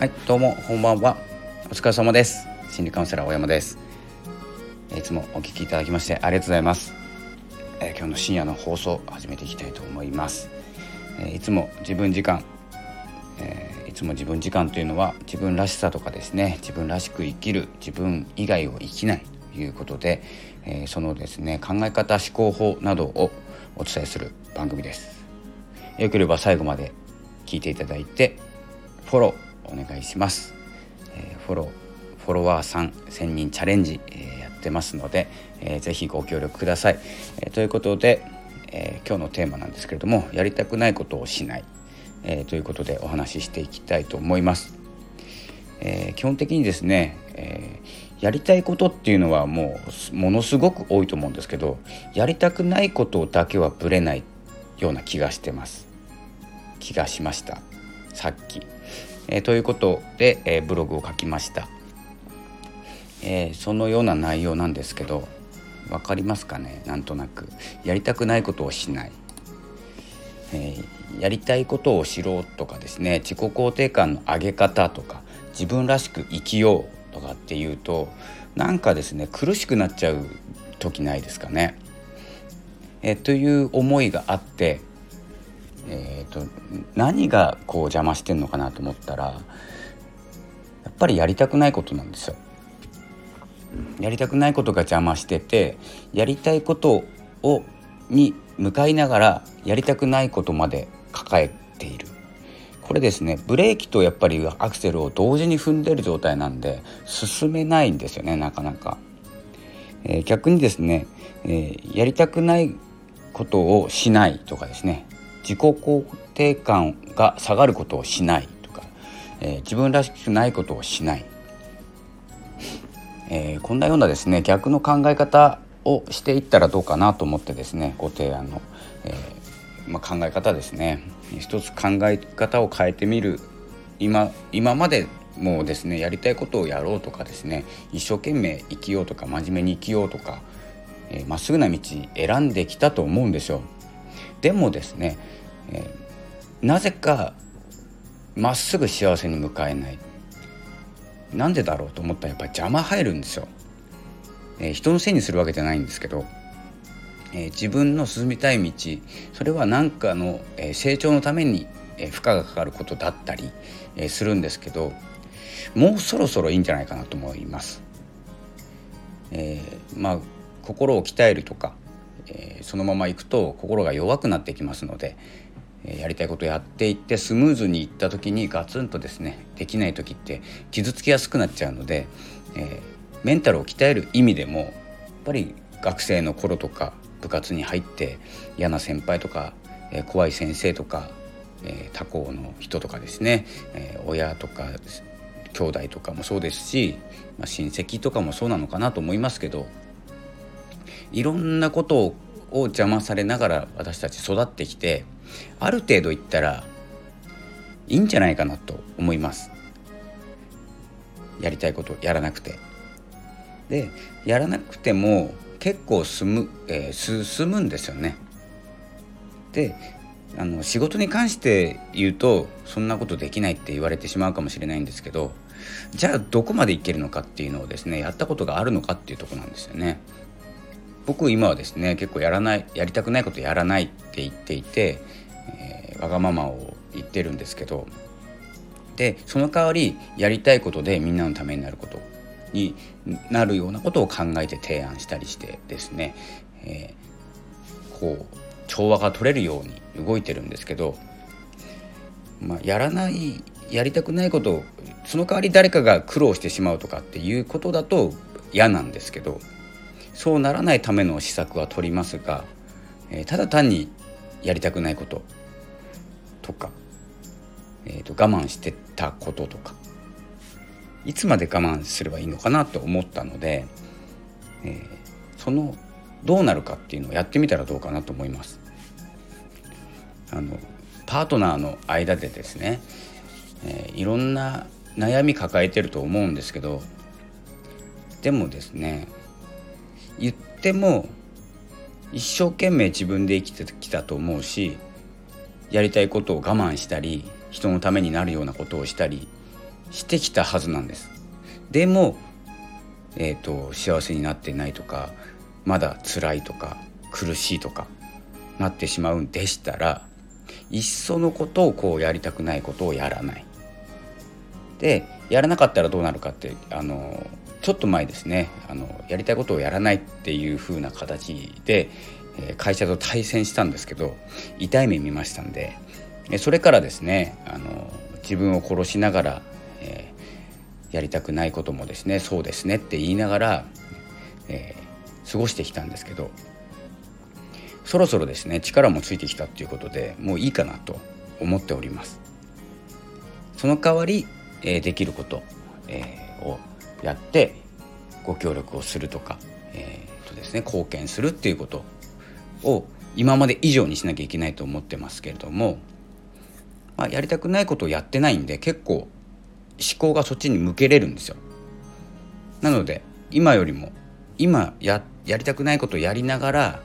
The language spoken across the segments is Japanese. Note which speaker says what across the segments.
Speaker 1: はいどうもこんばんは。お疲れ様です。心理カウンセラー大山です。いつもお聞きいただきましてありがとうございます、えー、今日の深夜の放送始めていきたいと思います、えー、いつも自分時間、えー、いつも自分時間というのは自分らしさとかですね自分らしく生きる自分以外を生きないということで、えそのですね考え方思考法などをお伝えする番組です。よければ最後まで聞いていただいてフォローお願いします、えー、フォローフォロワーさん1000人チャレンジ、えー、やってますので、えー、ぜひご協力ください、えー、ということで、えー、今日のテーマなんですけれどもやりたくないことをしない、えー、ということでお話ししていきたいと思います、えー、基本的にですね、えー、やりたいことっていうのはもうものすごく多いと思うんですけどやりたくないことだけはぶれないような気がしてます。気がしました。さっき、え、ということで、え、ブログを書きました、え、そのような内容なんですけど分かりますかね？なんとなく。やりたくないことをしない、えやりたいことを知ろとかですね。自己肯定感の上げ方とか自分らしく生きようとかっていうとなんかですね苦しくなっちゃう時ないですかね？えという思いがあってえーと、何がこう邪魔してんのかなと思ったらやっぱりやりたくないことなんですよ。やりたくないことが邪魔しててやりたいことをに向かいながらやりたくないことまで抱えている。これですねブレーキとやっぱりアクセルを同時に踏んでる状態なんで進めないんですよねなかなか、えー、逆にですね、えー、やりたくないことをしないとかですね。自己肯定感が下がることをしないとか、えー、自分らしくないことをしない、えー、こんなようなですね逆の考え方をしていったらどうかなと思ってですねご提案の、えー、まあ、考え方ですね。一つ考え方を変えてみる。今今までもうですねやりたいことをやろうとかですね一生懸命生きようとか真面目に生きようとかま、えー、っすぐな道選んできたと思うんですよ。でもですね、えー、なぜかまっすぐ幸せに向かえないなんでだろうと思ったらやっぱ邪魔入るんですよ、えー、人のせいにするわけじゃないんですけど、えー、自分の進みたい道それは何かの、え成長のために、え負荷がかかることだったり、えするんですけどもうそろそろいいんじゃないかなと思います。えまあ心を鍛えるとかえー、そのままいくと心が弱くなってきますので、えー、やりたいことやっていってスムーズにいった時にガツンとですねできない時って傷つきやすくなっちゃうので、えー、メンタルを鍛える意味でもやっぱり学生の頃とか部活に入って嫌な先輩とか、え怖い先生とか、え他校の人とかですね、え親とか兄弟とかもそうですし、まあ、親戚とかもそうなのかなと思いますけどいろんなことを邪魔されながら私たち育ってきてある程度いったらいいんじゃないかなと思います。やりたいことやらなくて。でやらなくても結構進む、えー、進むんですよね。であの仕事に関して言うとそんなことできないって言われてしまうかもしれないんですけどじゃあどこまでいけるのかっていうのをですねやったことがあるのかっていうとこなんですよね。僕今はですね結構やらないやりたくないことやらないって言っていて、えー、わがままを言ってるんですけどでその代わりやりたいことでみんなのためになることになるようなことを考えて提案したりしてですね、えー、こう調和が取れるように動いてるんですけど、まあ、やらないやりたくないことをその代わり誰かが苦労してしまうとかっていうことだと嫌なんですけどそうならないための施策は取りますが、えー、ただ単にやりたくないこととか、えーと、我慢してたこととかいつまで我慢すればいいのかなと思ったので、えー、そのどうなるかっていうのをやってみたらどうかなと思います。あのパートナーの間でですね、えー、いろんな悩み抱えてると思うんですけどでもですね言っても一生懸命自分で生きてきたと思うしやりたいことを我慢したり人のためになるようなことをしたりしてきたはずなんです。でも、えーと、幸せになってないとかまだ辛いとか苦しいとかなってしまうんでしたらいっそのことをこうやりたくないことをやらない。でやらなかったらどうなるかってあのちょっと前ですねあのやりたいことをやらないっていう風な形で、え会社と対戦したんですけど痛い目見ましたんでそれからですねあの自分を殺しながら、えー、やりたくないこともですねそうですねって言いながら、えー、過ごしてきたんですけどそろそろですね力もついてきたっていうことでもういいかなと思っております。その代わり、え、できること、え、をやってご協力をするとか、えーとですね、貢献するっていうことを今まで以上にしなきゃいけないと思ってますけれども、まあ、やりたくないことをやってないんで結構思考がそっちに向けれるんですよ。なので今よりも今ややりたくないことをやりながら、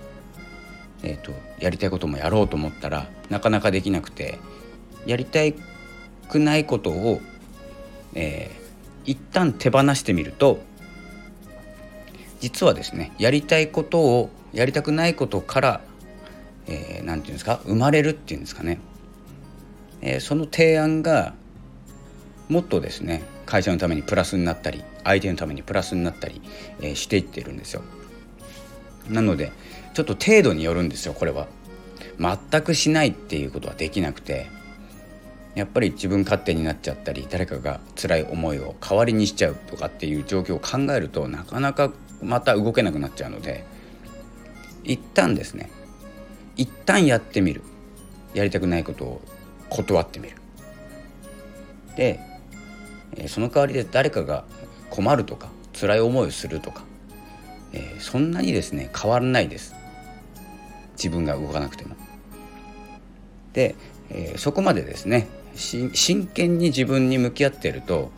Speaker 1: えーと、やりたいこともやろうと思ったらなかなかできなくてやりたくないことを、えー、一旦手放してみると実はですねやりたいことをやりたくないことから何、えー、て言うんですか生まれるっていうんですかね、えー、その提案がもっとですね会社のためにプラスになったり相手のためにプラスになったり、えー、していってるんですよ。なのでちょっと程度によるんですよこれは。全くしないっていうことはできなくてやっぱり自分勝手になっちゃったり誰かが辛い思いを代わりにしちゃうとかっていう状況を考えるとなかなかまた動けなくなっちゃうので一旦ですね一旦やってみる。やりたくないことを断ってみる。でその代わりで誰かが困るとか辛い思いをするとか、え、そんなにですね変わらないです。自分が動かなくても。で、え、そこまでですね真剣に自分に向き合ってると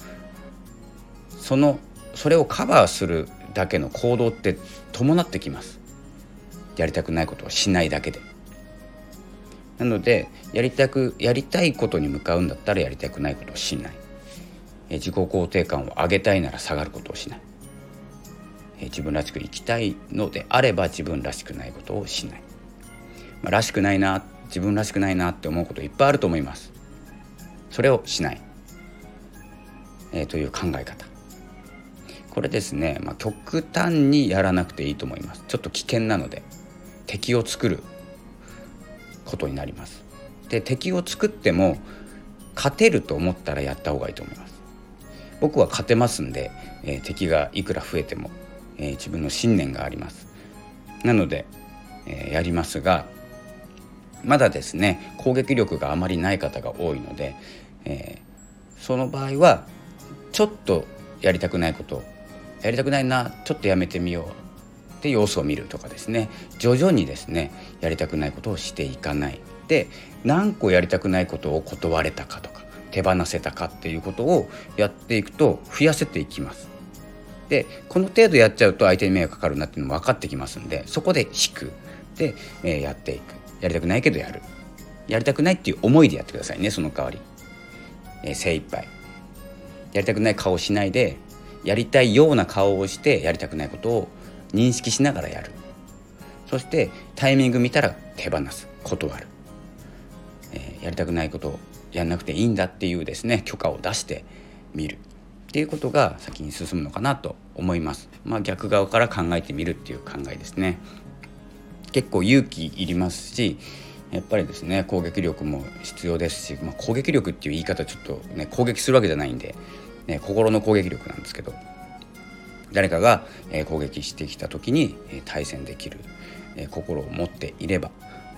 Speaker 1: そのそれをカバーするだけの行動って伴ってきます。やりたくないことをしないだけで。なのでやりたくやりたいことに向かうんだったらやりたくないことをしない。自己肯定感を上げたいなら下がることをしない。自分らしく生きたいのであれば自分らしくないことをしない、まあ、らしくないな自分らしくないなって思うこといっぱいあると思います。それをしない、えー、という考え方。これですね、まあ、極端にやらなくていいと思います。ちょっと危険なので敵を作ることになります。で敵を作っても勝てると思ったらやった方がいいと思います。僕は勝てますんで、えー、敵がいくら増えても、えー、自分の信念があります。なので、えー、やりますがまだですね攻撃力があまりない方が多いので、えその場合はちょっとやりたくないことやりたくないなちょっとやめてみようって様子を見るとかですね徐々にですねやりたくないことをしていかない。で何個やりたくないことを断れたかとか手放せたかっていうことをやっていくと増やせていきます。でこの程度やっちゃうと相手に迷惑かかるなっていうのも分かってきますんでそこで引く。で、えー、やっていく。やりたくないけどやる。やりたくないっていう思いでやってくださいねその代わり、えー、精一杯。やりたくない顔しないでやりたいような顔をしてやりたくないことを認識しながらやる。そしてタイミング見たら手放す。断る、えー、やりたくないことをやんなくていいんだっていうですね許可を出してみる。っていうことが先に進むのかなと思います。まあ、逆側から考えてみるっていう考えですね。結構勇気いりますしやっぱりですね攻撃力も必要ですし、まあ、攻撃力っていう言い方ちょっとね攻撃するわけじゃないんでね、心の攻撃力なんですけど誰かが、攻撃してきた時に、対戦できる、心を持っていれば、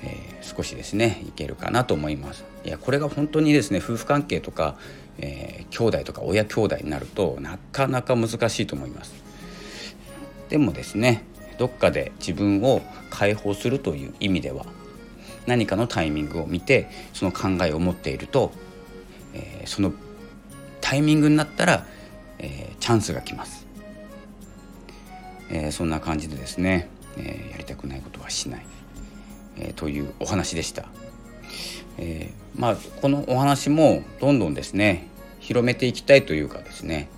Speaker 1: えー、少しですねいけるかなと思います。いやこれが本当にですね夫婦関係とか、えー、兄弟とか親兄弟になるとなかなか難しいと思います。でもですねどっかで自分を解放するという意味では何かのタイミングを見てその考えを持っていると、えー、そのタイミングになったら、えー、チャンスが来ます、えー、そんな感じでですね、え、やりたくないことはしない、えというお話でした、えまあこのお話もどんどんですね広めていきたいというかですね、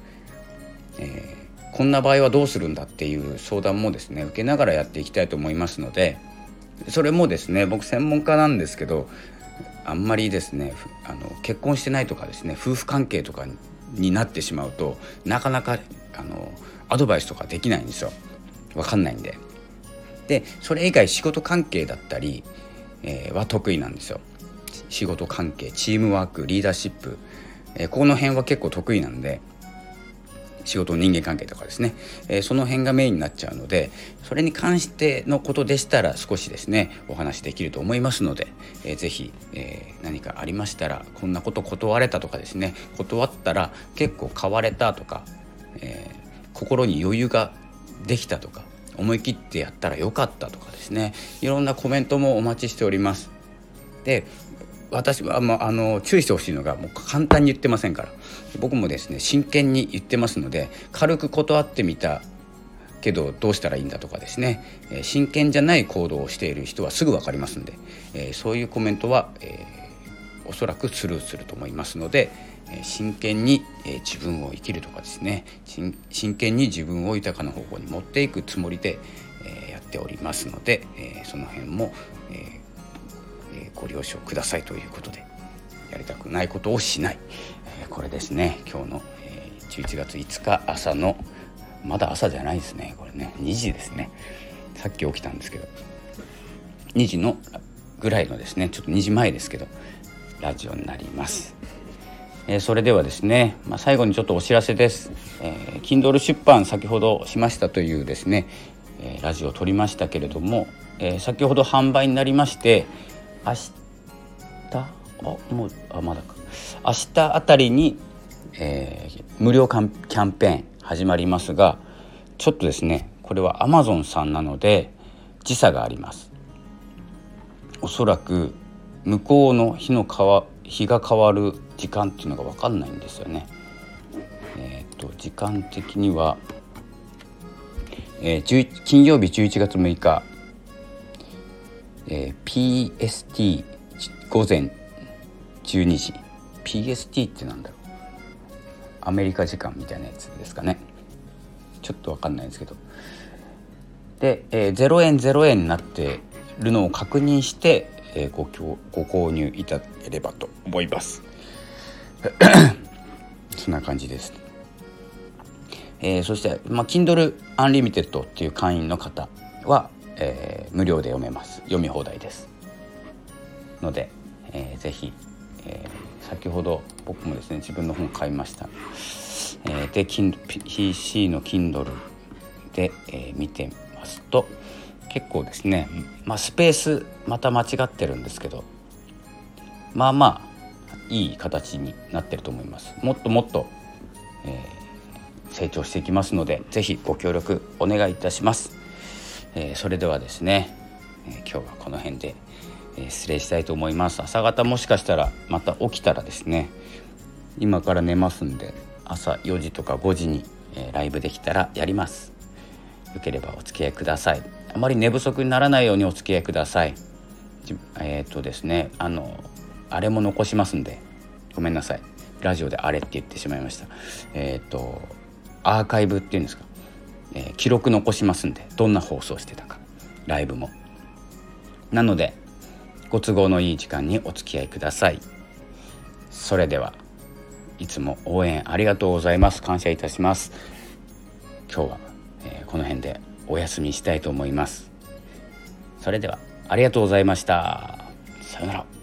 Speaker 1: え、こんな場合はどうするんだっていう相談もですね受けながらやっていきたいと思いますのでそれもですね僕専門家なんですけどあんまりですねあの結婚してないとかですね夫婦関係とかになってしまうとなかなかあのアドバイスとかできないんですよ分かんないんで。でそれ以外仕事関係だったり、えー、は得意なんですよ。仕事関係チームワークリーダーシップ、えー、この辺は結構得意なんで仕事人間関係とかですね、えー、その辺がメインになっちゃうのでそれに関してのことでしたら少しですねお話できると思いますので、えー、ぜひ、えー、何かありましたらこんなこと断れたとかですね断ったら結構変われたとか、えー、心に余裕ができたとか思い切ってやったらよかったとかですねいろんなコメントもお待ちしております。で私は、まあ、あの注意してほしいのがもう簡単に言ってませんから。僕もですね真剣に言ってますので軽く断ってみたけどどうしたらいいんだとかですね、え、真剣じゃない行動をしている人はすぐ分かりますんで、え、そういうコメントは、えー、おそらくスルーすると思いますので、え真剣に、え自分を生きるとかですね。真剣に自分を豊かな方向に持っていくつもりで、えやっておりますので、えその辺も、えご了承くださいということでやりたくないことをしない、えこれですね。今日の、え11月5日朝のまだ朝じゃないですね。これね2時ですね。さっき起きたんですけど2時のぐらいのですね。ちょっと2時前ですけどラジオになります。えー、それではですね、まあ、最後にちょっとお知らせです、えー、Kindle 出版先ほどしましたというですね、えー、ラジオを撮りましたけれども、えー、先ほど販売になりまして明日？あもうあまだか。明日あたりに、えー、無料キャンペーン始まりますがちょっとですねこれは Amazon さんなので時差があります。おそらく向こうの日の日が変わる時間っていうのが分かんないんですよね。えっ、と時間的には、えー、金曜日11月6日えー、PST 午前12時。PST ってなんだろう。アメリカ時間みたいなやつですかね。ちょっと分かんないですけど。で、えー、0円0円になってるのを確認して、えー、ごご購入いただければと思います。そんな感じです、えー、そして、まあ、Kindle Unlimited っていう会員の方はえー、無料で読めます。読み放題です。ので、えー、ぜひ、えー、先ほど僕もですね自分の本買いました、えー、で PC の Kindle で、えー、見てますと結構ですね、まあ、スペースまた間違ってるんですけどまあまあいい形になってると思います。もっともっと、えー、成長していきますので是非ご協力お願いいたします。えー、それではですね、えー、今日はこの辺で、えー、失礼したいと思います。朝方もしかしたらまた起きたらですね今から寝ますんで朝4時とか5時に、えライブできたらやります。よければお付き合いください。あまり寝不足にならないようにお付き合いください。えっ、とですねあのあれも残しますんでごめんなさい。ラジオであれって言ってしまいました。えっ、とアーカイブっていうんですか？えー、記録残しますんでどんな放送してたかライブも。なのでご都合のいい時間にお付き合いください。それではいつも応援ありがとうございます。感謝いたします。今日は、えー、この辺でお休みしたいと思います。それではありがとうございました。さようなら。